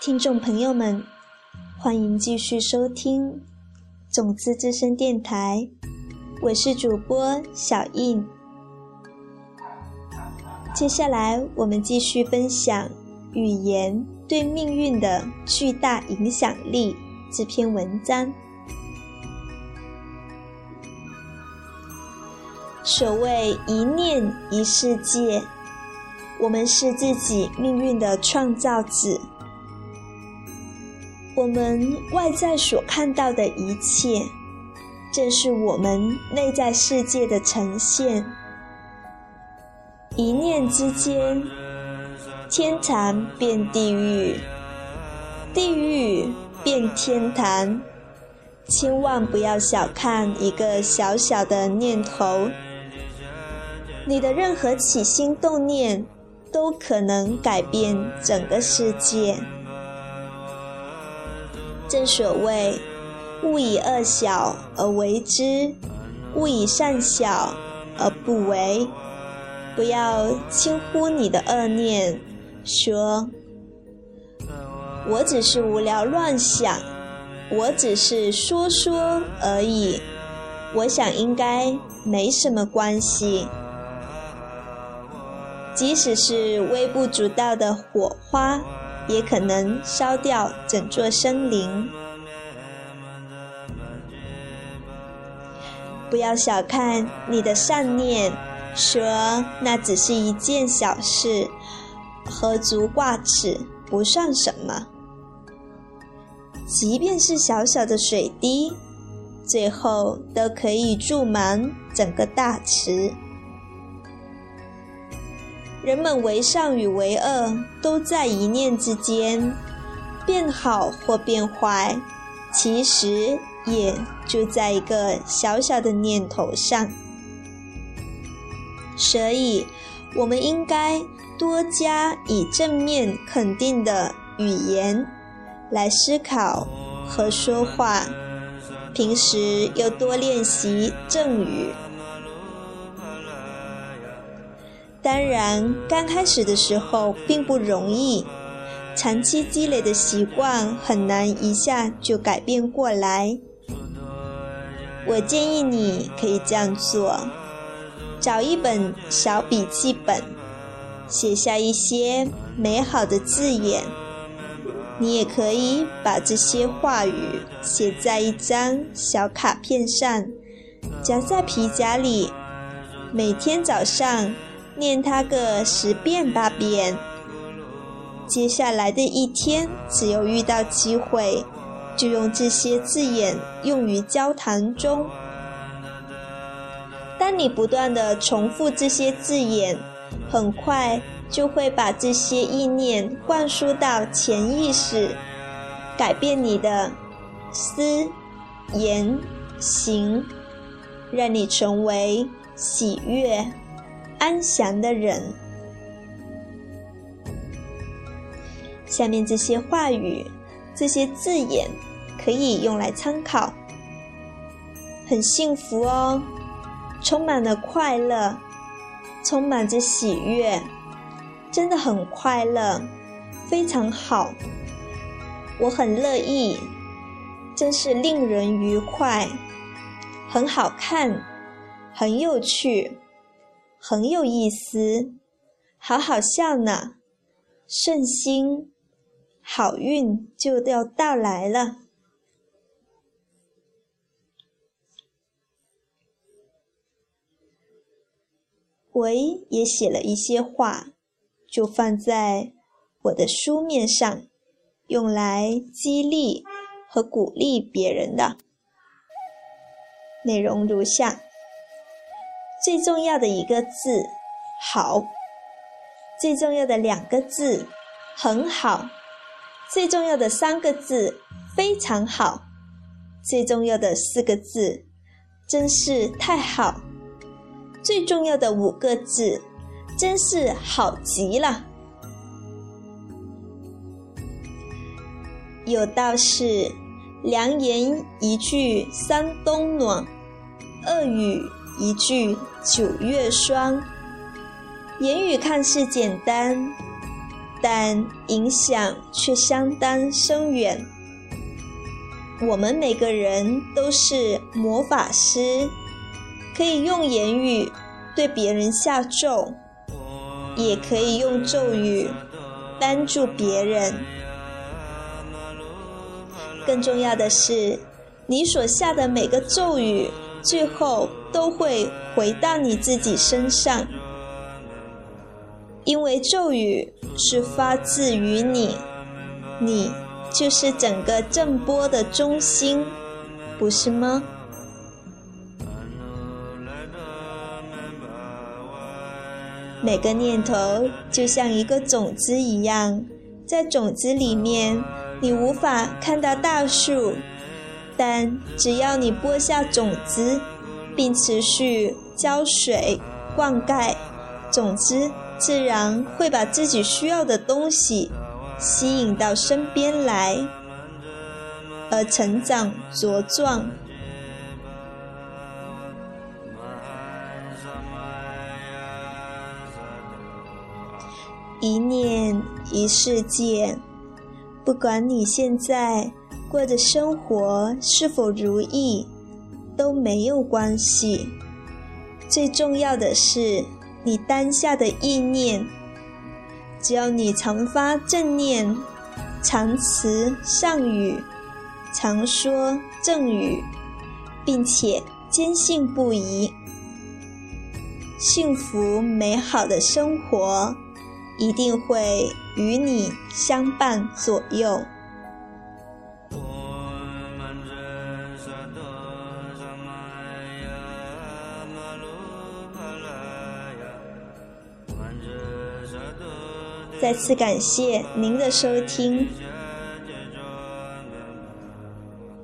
听众朋友们，欢迎继续收听种子之声电台，我是主播小印。接下来我们继续分享语言对命运的巨大影响力这篇文章。所谓一念一世界，我们是自己命运的创造者。我们外在所看到的一切，正是我们内在世界的呈现。一念之间，天堂变地狱，地狱变天堂。千万不要小看一个小小的念头。你的任何起心动念，都可能改变整个世界。正所谓，勿以恶小而为之，勿以善小而不为。不要轻忽你的恶念，说：“我只是无聊乱想，我只是说说而已，我想应该没什么关系。”即使是微不足道的火花，也可能烧掉整座森林。不要小看你的善念，说那只是一件小事，何足挂齿，不算什么。即便是小小的水滴，最后都可以注满整个大池。人们为善与为恶，都在一念之间，变好或变坏，其实也就在一个小小的念头上。所以，我们应该多加以正面肯定的语言来思考和说话，平时又多练习正语。当然，刚开始的时候并不容易，长期积累的习惯很难一下就改变过来。我建议你可以这样做：找一本小笔记本，写下一些美好的字眼。你也可以把这些话语写在一张小卡片上，夹在皮夹里，每天早上。念它个十遍八遍。接下来的一天，只有遇到机会，就用这些字眼用于交谈中。当你不断的重复这些字眼，很快就会把这些意念灌输到潜意识，改变你的思、言、行，让你成为喜悦。安详的人。下面这些话语、这些字眼可以用来参考。很幸福哦，充满了快乐，充满着喜悦，真的很快乐，非常好。我很乐意，真是令人愉快，很好看，很有趣。很有意思，好好笑呢，顺心，好运就要到来了。我也写了一些话，就放在我的书面上，用来激励和鼓励别人的。内容如下。最重要的一个字，好；最重要的两个字，很好；最重要的三个字，非常好；最重要的四个字，真是太好；最重要的五个字，真是好极了。有道是：良言一句三冬暖，恶语。一句九月霜，言语看似简单，但影响却相当深远。我们每个人都是魔法师，可以用言语对别人下咒，也可以用咒语帮助别人。更重要的是，你所下的每个咒语，最后都会回到你自己身上，因为咒语是发自于你，你。就是整个震波的中心，不是吗？每个念头就像一个种子一样，在种子里面，你无法看到大树，但只要你播下种子，并持续浇水、灌溉，种子自然会把自己需要的东西。吸引到身边来，而成长茁壮。一念一世界，不管你现在过的生活是否如意，都没有关系。最重要的是你当下的意念。只要你常发正念，常持善语，常说正语，并且坚信不疑，幸福美好的生活一定会与你相伴左右。再次感谢您的收听。